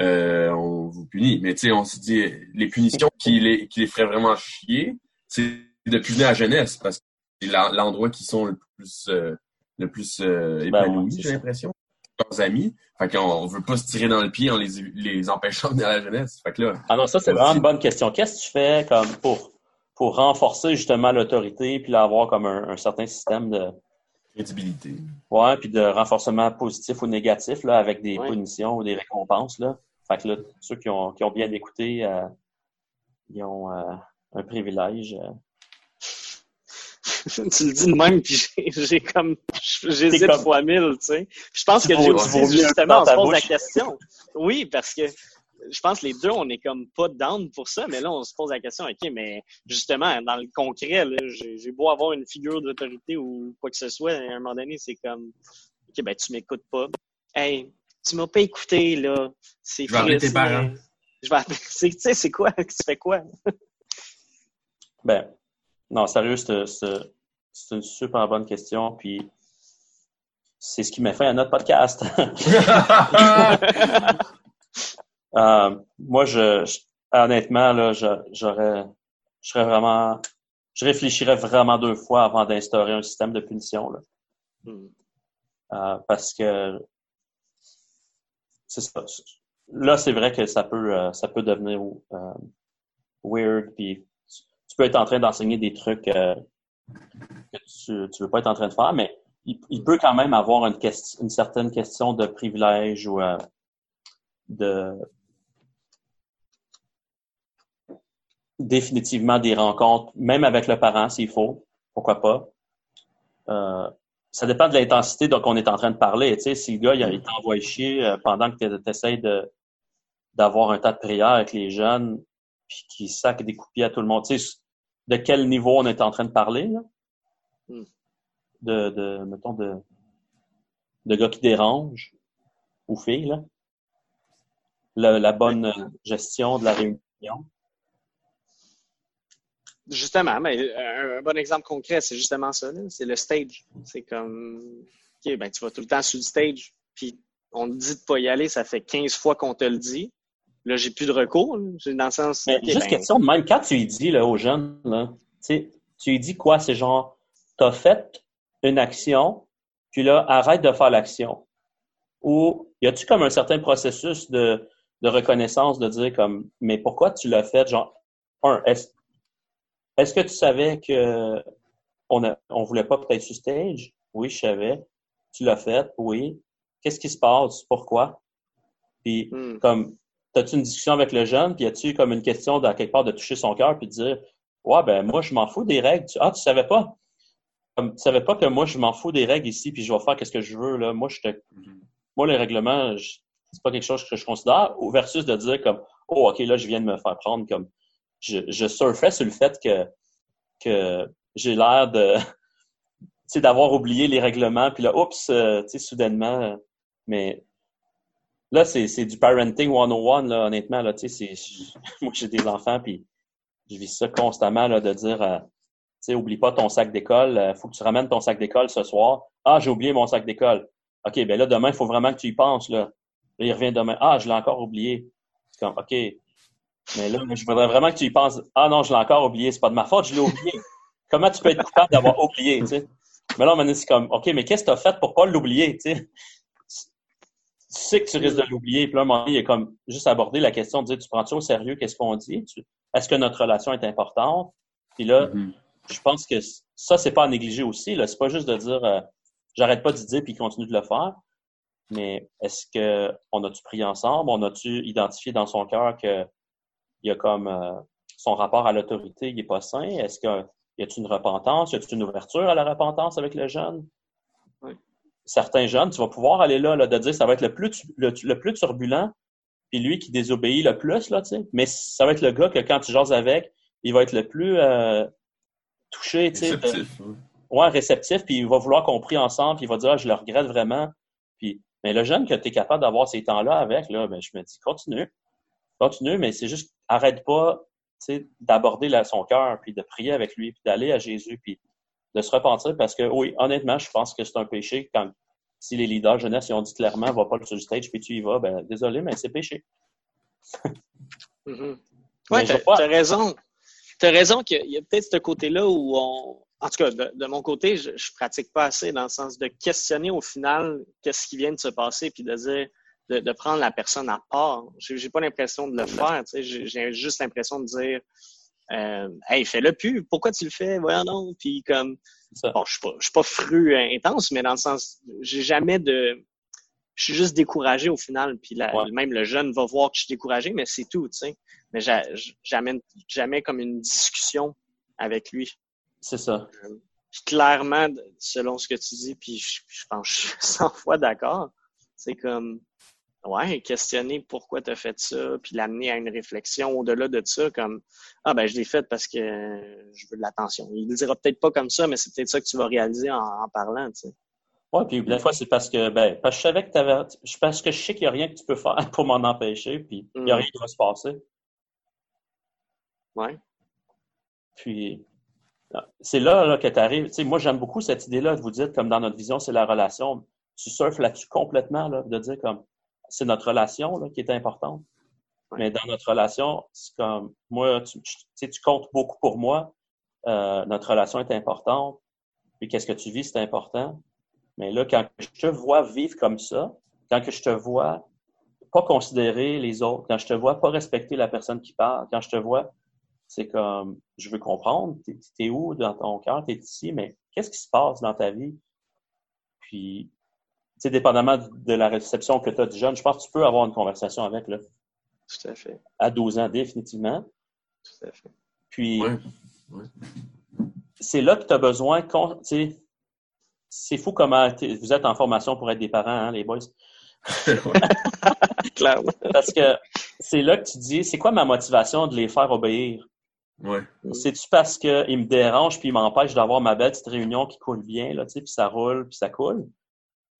euh, on vous punit. Mais tu sais, on se dit, les punitions qui les, qui les feraient vraiment chier, c'est de punir la jeunesse parce que c'est l'endroit qui sont le plus, euh, le plus euh, ben épanoui, j'ai l'impression. Leurs amis. Fait qu'on veut pas se tirer dans le pied en les, les empêchant de venir à la jeunesse. Fait que là. Ah non, ça, c'est vraiment une bonne question. Qu'est-ce que tu fais comme pour, pour renforcer justement l'autorité puis avoir comme un, certain système de, crédibilité. Ouais, puis de renforcement positif ou négatif là, avec des punitions ou des récompenses. Là. Fait que là, ceux qui ont, qui ont bien écouté, euh, ils ont euh, un privilège. Euh. tu le dis de même, puis j'ai comme j'hésite fois mille, tu sais. Je pense que Dieu aussi, justement, on se pose la question. Oui, parce que je pense que les deux, on est comme pas down pour ça, mais là, on se pose la question, OK, mais justement, dans le concret, j'ai beau avoir une figure d'autorité ou quoi que ce soit, à un moment donné, c'est comme OK, ben tu m'écoutes pas. Hey, tu m'as pas écouté, là. C'est Je vais appeler tes parents. Je vais appeler... Tu sais, c'est quoi? Tu fais quoi? ben, non, sérieux, c'est une super bonne question. Puis, c'est ce qui m'a fait un autre podcast. euh, moi, je, honnêtement, là, j'aurais, je serais vraiment, je réfléchirais vraiment deux fois avant d'instaurer un système de punition, là. Hmm. Euh, parce que c'est ça. Là, c'est vrai que ça peut, euh, ça peut devenir euh, weird, puis tu peux être en train d'enseigner des trucs euh, que tu ne veux pas être en train de faire, mais il, peut quand même avoir une, question, une certaine question de privilège ou de définitivement des rencontres, même avec le parent s'il faut, pourquoi pas ça dépend de l'intensité dont on est en train de parler. Tu sais, si le gars il, t'envoie chier euh, pendant que tu essaies de, d'avoir un tas de prières avec les jeunes, puis qui sac des coupiers à tout le monde. Tu sais, de quel niveau on est en train de parler, là? Hmm. De, de, mettons, de, de gars qui dérangent, ou filles, là? la bonne gestion de la réunion. Justement, mais euh, un, bon exemple concret, c'est justement ça. C'est le stage. C'est comme, OK, ben, tu vas tout le temps sur le stage, puis on te dit de pas y aller, ça fait 15 fois qu'on te le dit. Là, j'ai plus de recours. Dans le sens. Mais juste ben, question, même quand tu lui dis là, aux jeunes, là, tu lui dis quoi? C'est genre, tu as fait une action, puis là, arrête de faire l'action. Ou y a-tu comme un certain processus de, de reconnaissance de dire comme, mais pourquoi tu l'as fait? Genre, un, est est-ce que tu savais que on ne on voulait pas peut-être sur stage? Oui, je savais. Tu l'as fait? Oui. Qu'est-ce qui se passe? Pourquoi? Puis, hmm. comme, as-tu une discussion avec le jeune, puis as-tu comme une question dans quelque part de toucher son cœur, puis de dire, ouais, ben, moi, je m'en fous des règles. ah, tu savais pas? Comme, tu savais pas que moi, je m'en fous des règles ici, puis je vais faire qu'est-ce que je veux, là. Moi, je te, moi, les règlements, c'est pas quelque chose que je considère, versus de dire comme, oh, OK, là, je viens de me faire prendre comme, je, je surfais sur le fait que, que j'ai l'air de, d'avoir oublié les règlements, puis là, oups, euh, tu sais, soudainement, mais là, c'est du parenting 101, là, honnêtement, là, tu sais, moi, j'ai des enfants, puis je vis ça constamment, là, de dire, euh, tu sais, oublie pas ton sac d'école, euh, faut que tu ramènes ton sac d'école ce soir. Ah, j'ai oublié mon sac d'école. OK, ben là, demain, il faut vraiment que tu y penses, là. Là, il revient demain. Ah, je l'ai encore oublié. C'est comme, OK. Mais là, je voudrais vraiment que tu y penses. Ah non, je l'ai encore oublié. C'est pas de ma faute, je l'ai oublié. Comment tu peux être coupable d'avoir oublié, tu sais? Mais là, on c'est comme, OK, mais qu'est-ce que tu as fait pour pas l'oublier, tu sais? Tu sais que tu risques de l'oublier. Puis là, un moment donné, il a comme juste aborder la question de dire, tu prends-tu au sérieux qu'est-ce qu'on dit? Est-ce que notre relation est importante? Puis là, mm-hmm. je pense que ça, c'est pas à négliger aussi. Là. C'est pas juste de dire, euh, j'arrête pas de dire puis continue de le faire. Mais est-ce que on a-tu pris ensemble? On a-tu identifié dans son cœur que il y a comme euh, son rapport à l'autorité, il est pas sain? Est-ce qu'il y a une repentance? Y a une ouverture à la repentance avec le jeune? Certains jeunes, tu vas pouvoir aller là, là, de dire ça va être le plus, le, plus turbulent, puis lui qui désobéit le plus, là, tu sais. Mais ça va être le gars que quand tu jases avec, il va être le plus euh, touché, tu sais. Réceptif. Ouais, réceptif, puis il va vouloir qu'on prie ensemble, puis il va dire ah, je le regrette vraiment. Puis mais le jeune que tu es capable d'avoir ces temps-là avec, là, ben, je me dis, continue. Continue, mais c'est juste, arrête pas d'aborder son cœur, puis de prier avec lui, puis d'aller à Jésus, puis de se repentir, parce que oui, honnêtement, je pense que c'est un péché quand si les leaders jeunesse ils ont dit clairement, va pas sur le stage, puis tu y vas, ben désolé, mais c'est péché. Mm-hmm. Oui, tu as, raison. Tu as raison qu'il y a, peut-être ce côté-là où on, en tout cas, de, mon côté, je, je pratique pas assez dans le sens de questionner au final qu'est-ce qui vient de se passer, puis de dire, de, prendre la personne à part. J'ai pas l'impression de le faire, j'ai juste l'impression de dire, euh, hey, fais-le plus, pourquoi tu le fais, voyons non, puis comme, bon, je suis pas, je suis pas fru intense, mais dans le sens, j'ai jamais de, je suis juste découragé au final, puis même le jeune va voir que je suis découragé, mais c'est tout, tu sais, mais j'amène jamais comme une discussion avec lui. C'est ça. Euh, clairement, selon ce que tu dis, puis je, pense que je suis 100 fois d'accord, c'est comme, ouais, questionner pourquoi tu as fait ça, puis l'amener à une réflexion au-delà de ça, comme, ah ben je l'ai fait parce que je veux de l'attention. Il ne dira peut-être pas comme ça, mais c'est peut-être ça que tu vas réaliser en, parlant, tu sais. Oui, puis des fois, c'est parce que, ben, parce que je savais que tu avais, parce que je sais qu'il n'y a rien que tu peux faire pour m'en empêcher, puis il n'y a mm. rien qui va se passer. Ouais. Puis, c'est là, que tu arrives. moi, j'aime beaucoup cette idée-là de vous dire, comme dans notre vision, c'est la relation. Tu surfes là-dessus complètement, là, de dire comme c'est notre relation là, qui est importante. Mais dans notre relation, c'est comme moi, tu, tu comptes beaucoup pour moi. Euh, notre relation est importante. Puis qu'est-ce que tu vis, c'est important. Mais là, quand je te vois vivre comme ça, quand que je te vois pas considérer les autres, quand je te vois pas respecter la personne qui parle, quand je te vois c'est comme, je veux comprendre, t'es es où dans ton cœur, t'es ici, mais qu'est-ce qui se passe dans ta vie? Puis, sais, dépendamment de la réception que tu as du jeune, je pense que tu peux avoir une conversation avec, là. Tout à fait. À 12 ans, définitivement. Tout à fait. Puis, c'est là que tu as besoin, tu sais, c'est fou comment vous êtes en formation pour être des parents, hein, les boys. Clairement. Parce que c'est là que tu dis, c'est quoi ma motivation de les faire obéir? Ouais. C'est-tu parce qu'il me dérange puis il m'empêche d'avoir ma belle petite réunion qui coule bien, là, tu sais, puis ça roule, puis ça coule?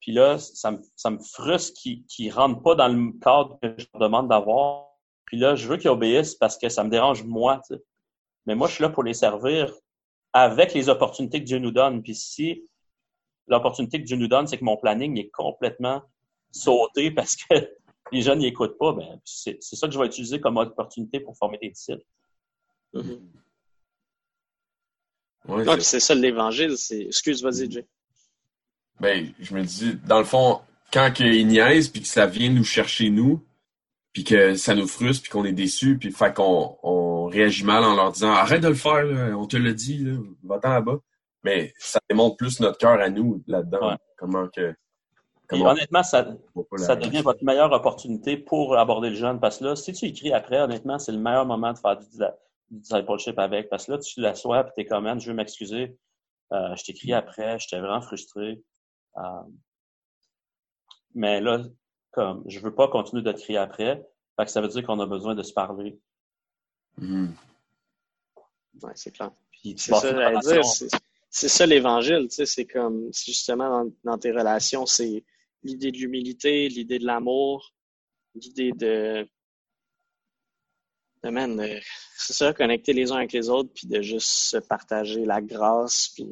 Puis là, ça me, ça me frustre qu'ils ne rentrent pas dans le cadre que je leur demande d'avoir. Puis là, je veux qu'ils obéissent parce que ça me dérange moi. Mais moi, je suis là pour les servir avec les opportunités que Dieu nous donne. Puis si l'opportunité que Dieu nous donne, c'est que mon planning est complètement sauté parce que les jeunes n'y écoutent pas, ben, c'est ça que je vais utiliser comme opportunité pour former des disciples. Mm-hmm. c'est ça l'évangile, c'est. Excuse, vas-y, Jay. Ben, je me dis, dans le fond, quand il niaise, puis que ça vient nous chercher nous, puis que ça nous frustre, puis qu'on est déçu, puis fait qu'on on réagit mal en leur disant arrête de le faire, on te le dit, va-t'en là-bas. Mais ça démontre plus notre cœur à nous là-dedans. Comment que. honnêtement, ça, ça devient votre meilleure opportunité pour aborder le jeune. Parce que là, si tu écris après, honnêtement, c'est le meilleur moment de faire du, discipleship avec. Parce que là, tu l'assois et t'es comme, je veux m'excuser. Euh, je t'écris après, j'étais vraiment frustré. Euh, mais là, comme je veux pas continuer de te crier après, fait que ça veut dire qu'on a besoin de se parler. Mhm. Ouais, c'est clair. C'est ça, une j'allais relation- dire. c'est- C'est ça l'évangile, tu sais, c'est comme, c'est justement dans, dans tes relations, c'est l'idée de l'humilité, l'idée de l'amour, l'idée de, de man, de- c'est ça, connecter les uns avec les autres, puis de juste se partager la grâce, puis.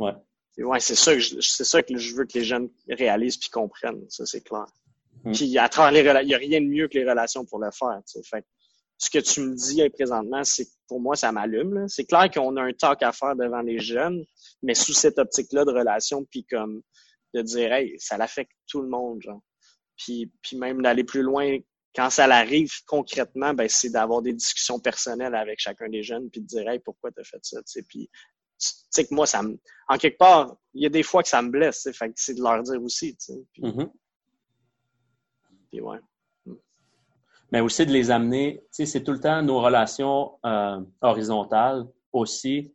Ouais. Et ouais, c'est ça que je, c'est ça que je veux que les jeunes réalisent puis comprennent, ça c'est clair. Mm. Puis à travers les il y a rien de mieux que les relations pour le faire, tu sais. Fait ce que tu me dis euh, présentement, c'est que pour moi, ça m'allume. là. C'est clair qu'on a un talk à faire devant les jeunes, mais sous cette optique-là de relation, puis comme de dire, hey, ça l'affecte tout le monde, genre. Puis, puis même d'aller plus loin, quand ça l'arrive concrètement, ben c'est d'avoir des discussions personnelles avec chacun des jeunes, puis de dire, hey, pourquoi t'as fait ça, tu sais. Puis, sais que moi, ça me, en quelque part, il y a des fois que ça me blesse, tu. Fait que c'est de leur dire aussi, tu sais. Puis, puis ouais. mais aussi de les amener, tu sais, c'est tout le temps nos relations euh, horizontales aussi,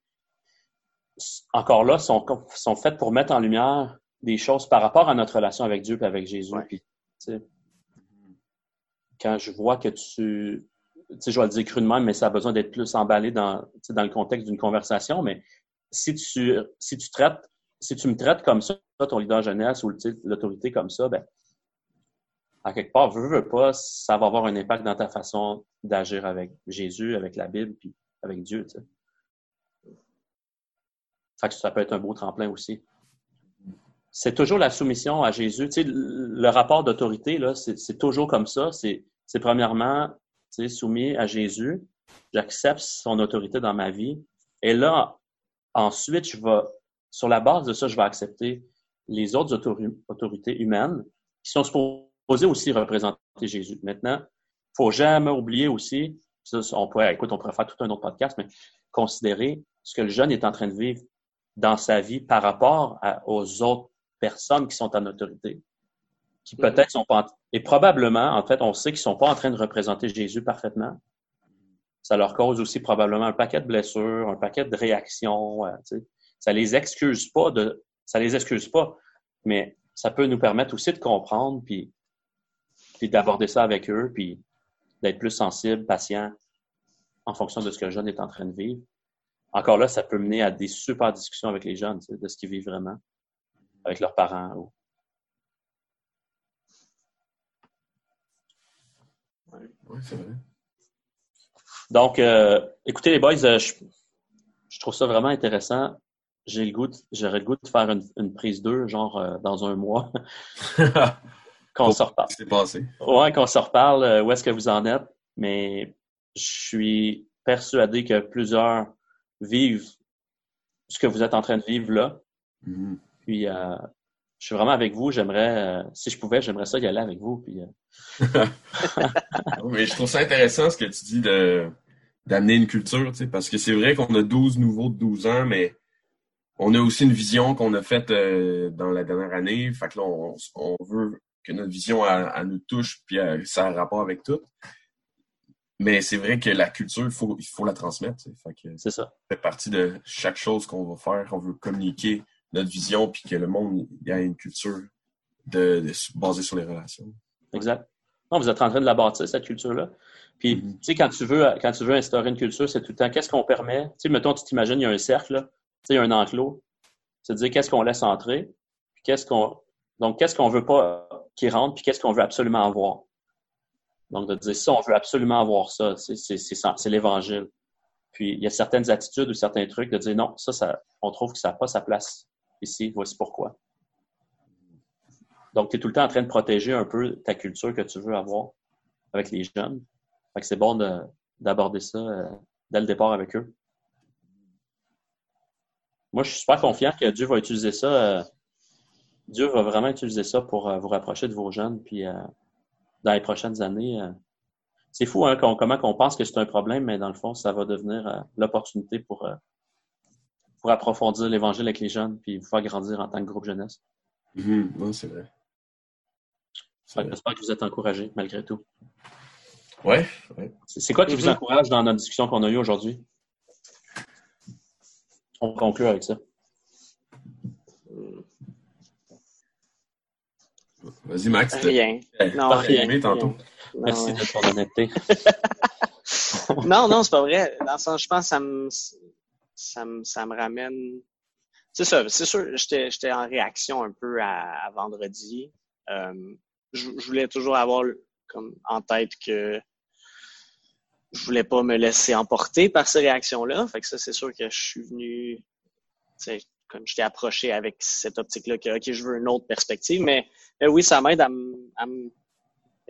encore là, sont, sont faites pour mettre en lumière des choses par rapport à notre relation avec Dieu et avec Jésus. Ouais. Puis, tu quand je vois que tu, tu sais, je vais le dire crûment, mais ça a besoin d'être plus emballé dans, tu sais, dans le contexte d'une conversation, mais si tu, si tu traites, si tu me traites comme ça, ton leader jeunesse ou l'autorité comme ça, ben, à quelque part, veux, veux pas, ça va avoir un impact dans ta façon d'agir avec Jésus, avec la Bible, puis avec Dieu, tu sais. Fait ça peut être un beau tremplin aussi. C'est toujours la soumission à Jésus. Tu sais, le rapport d'autorité, là, c'est toujours comme ça. C'est c'est premièrement, soumis à Jésus. J'accepte son autorité dans ma vie. Et là, ensuite, je vais, sur la base de ça, je vais accepter les autres autori- autorités humaines qui sont supposées aussi représenter Jésus. Maintenant, faut jamais oublier aussi, ça, on pourrait, écoute, on pourrait faire tout un autre podcast, mais considérer ce que le jeune est en train de vivre dans sa vie par rapport à- aux autres personnes qui sont en autorité, qui Mhm. peut-être sont pas, en- et probablement, en fait, on sait qu'ils sont pas en train de représenter Jésus parfaitement. Ça leur cause aussi probablement un paquet de blessures, un paquet de réactions. euh, ça les excuse pas de, ça les excuse pas, mais ça peut nous permettre aussi de comprendre puis, puis d'aborder ça avec eux puis d'être plus sensible, patient en fonction de ce que le jeune est en train de vivre. Encore là, ça peut mener à des super discussions avec les jeunes, de ce qu'ils vivent vraiment avec leurs parents. ou- Ouais, c'est vrai. Donc, euh, écoutez les boys, euh, je, je trouve ça vraiment intéressant. J'ai le goût, j'aurais le goût de faire une, une prise 2, genre euh, dans un mois, qu'on se reparle. C'est passé? Ouais, qu'on se reparle, euh, où est-ce que vous en êtes. Mais je suis persuadé que plusieurs vivent ce que vous êtes en train de vivre là. Mhm. Puis, euh, je suis vraiment avec vous. J'aimerais, euh, si je pouvais, j'aimerais ça y aller avec vous. Puis, euh, Mais je trouve ça intéressant ce que tu dis de d'amener une culture, tu sais, parce que c'est vrai qu'on a 12 nouveaux de 12 ans, mais on a aussi une vision qu'on a faite euh, dans la dernière année. Fait que là, on, on veut que notre vision nous touche, puis ça a un rapport avec tout. Mais c'est vrai que la culture, il faut, il faut la transmettre. tu sais. Fait que c'est ça. ça fait partie de chaque chose qu'on va faire. On veut communiquer notre vision, puis que le monde ait une culture de, de- basée sur les relations. Exact. Non, vous êtes en train de la bâtir, cette culture-là. Puis, Mhm. tu sais, quand tu veux, quand tu veux instaurer une culture, c'est tout le temps, qu'est-ce qu'on permet? Tu sais, mettons, tu t'imagines, il y a un cercle, là. Tu sais, il y a un enclos. C'est-à-dire, qu'est-ce qu'on laisse entrer? Puis, qu'est-ce qu'on, donc, qu'est-ce qu'on veut pas qui rentre? Puis, qu'est-ce qu'on veut absolument avoir? Donc, de dire ça, on veut absolument avoir ça- c'est l'évangile. Puis, il y a certaines attitudes ou certains trucs de dire non, ça, ça, on trouve que ça n'a pas sa place ici. Voici pourquoi. Donc, tu es tout le temps en train de protéger un peu ta culture que tu veux avoir avec les jeunes. Fait que c'est bon de- d'aborder ça euh, dès le départ avec eux. Moi, je suis super confiant que Dieu va utiliser ça. euh, Dieu va vraiment utiliser ça pour euh, vous rapprocher de vos jeunes. Puis, dans les prochaines années, c'est fou hein, qu'on- comment on pense que c'est un problème, mais dans le fond, ça va devenir l'opportunité pour, pour approfondir l'Évangile avec les jeunes puis vous faire grandir en tant que groupe jeunesse. Mhm. Ouais, c'est vrai. J'espère que vous êtes encouragés malgré tout. Ouais, C'est c'est quoi qui vous Mhm. encourage dans notre discussion qu'on a eue aujourd'hui? On conclut avec ça. Vas-y, Max. Rien. Non, rien. tantôt. Merci de ton honnêteté. non, non, c'est pas vrai. Dans le sens, je pense que ça me, ça me, ça me ramène. C'est ça, c'est sûr, j'étais en réaction un peu à, vendredi. Euh, je, voulais toujours avoir comme en tête que je voulais pas me laisser emporter par ces réactions-là. Fait que ça, c'est sûr que je suis venu, comme je t'ai approché avec cette optique-là, que OK, je veux une autre perspective. Mais, oui, ça m'aide à, me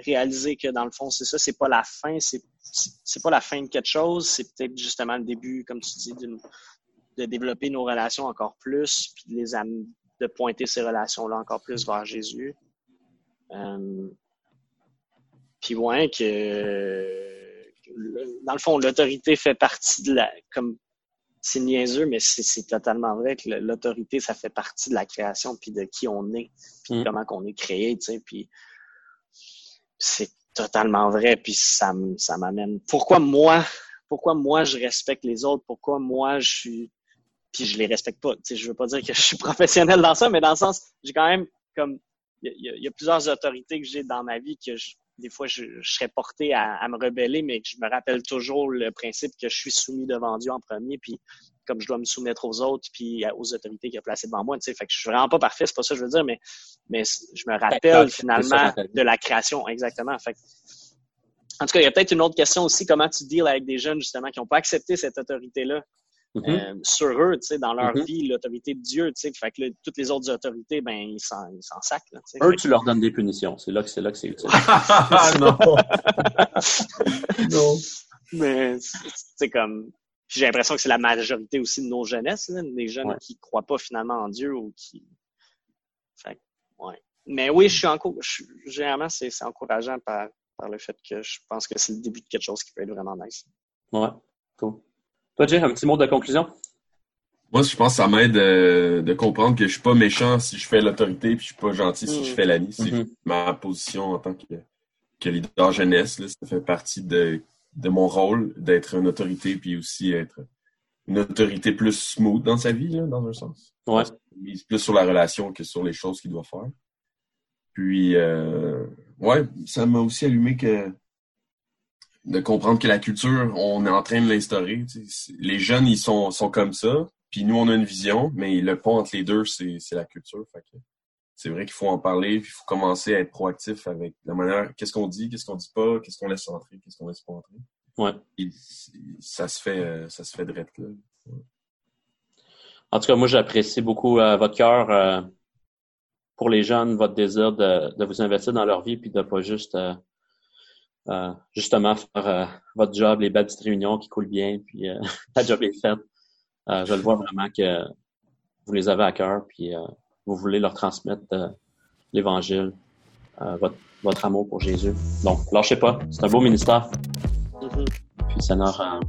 réaliser que dans le fond, c'est ça, c'est pas la fin, c'est c'est pas la fin de quelque chose, c'est peut-être justement le début, comme tu dis, de développer nos relations encore plus, puis de les de pointer ces relations-là encore plus vers Jésus. Euh, puis ouais, que dans le fond, l'autorité fait partie de la. Comme c'est niaiseux, mais c'est totalement vrai que l'autorité, ça fait partie de la création, puis de qui on est, puis mm. comment qu'on est créé, tu sais. Puis c'est totalement vrai, puis ça, ça m'amène. Pourquoi moi, pourquoi moi je respecte les autres? Pourquoi moi je suis. Puis je les respecte pas? Tu sais, je veux pas dire que je suis professionnel dans ça, mais dans le sens, j'ai quand même comme. Il y, y, a plusieurs autorités que j'ai dans ma vie que je, des fois, je, serais porté à, me rebeller, mais je me rappelle toujours le principe que je suis soumis devant Dieu en premier, puis comme je dois me soumettre aux autres, puis aux autorités qu'il a placées devant moi. Tu sais, fait que je suis vraiment pas parfait, c'est pas ça que je veux dire, mais, mais je me rappelle finalement de la création, exactement. Fait en tout cas, il y a peut-être une autre question aussi, comment tu deals avec des jeunes justement qui n'ont pas accepté cette autorité-là? Mm-hmm. Euh, sur eux, tu sais, dans leur mm-hmm. vie, l'autorité de Dieu, tu sais, fait que toutes les autres autorités, ben, ils s'en, ils s'en sacent, là, Eux, tu leur donnes des punitions. C'est là que c'est là que c'est utile. non. non. Mais, c'est comme, j'ai l'impression que c'est la majorité aussi de nos jeunesses, là, des jeunes qui croient pas finalement en Dieu ou qui, fait ouais. Mais oui, je suis encore, généralement, c'est, c'est encourageant par, par le fait que je pense que c'est le début de quelque chose qui peut être vraiment nice. Ouais, cool. Toi, Jay, un petit mot de conclusion? Moi, je pense que ça m'aide euh, de comprendre que je suis pas méchant si je fais l'autorité, puis je suis pas gentil si je mm. fais l'ami. C'est mm-hmm. ma position en tant que, que leader jeunesse. Là, ça fait partie de, de mon rôle d'être une autorité, puis aussi être une autorité plus smooth dans sa vie, là, dans un sens. Ouais. Mise plus sur la relation que sur les choses qu'il doit faire. Puis, euh, ouais, ça m'a aussi allumé que de comprendre que la culture, on est en train de l'instaurer. Les jeunes, ils sont, sont comme ça, puis nous, on a une vision, mais le pont entre les deux, c'est la culture. c'est vrai qu'il faut en parler, puis il faut commencer à être proactif avec la manière, qu'est-ce qu'on dit, qu'est-ce qu'on dit pas, qu'est-ce qu'on laisse entrer, qu'est-ce qu'on laisse pas entrer. Ouais. ça se fait, ça se fait direct là. En tout cas, moi, j'apprécie beaucoup euh, votre cœur euh, pour les jeunes, votre désir de, de, vous investir dans leur vie, puis de pas juste euh, euh, justement faire euh, votre job, les belles petites réunions qui coulent bien, puis euh, la job est faite. je le vois vraiment que vous les avez à cœur, puis vous voulez leur transmettre l'Évangile, votre, votre amour pour Jésus. Donc, lâchez pas, c'est un beau ministère. Mm-hmm. Puis le Seigneur,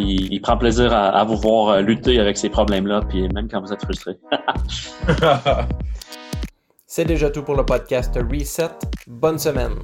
il, prend plaisir à, à, vous voir lutter avec ces problèmes-là, puis même quand vous êtes frustré. c'est déjà tout pour le podcast Reset. Bonne semaine.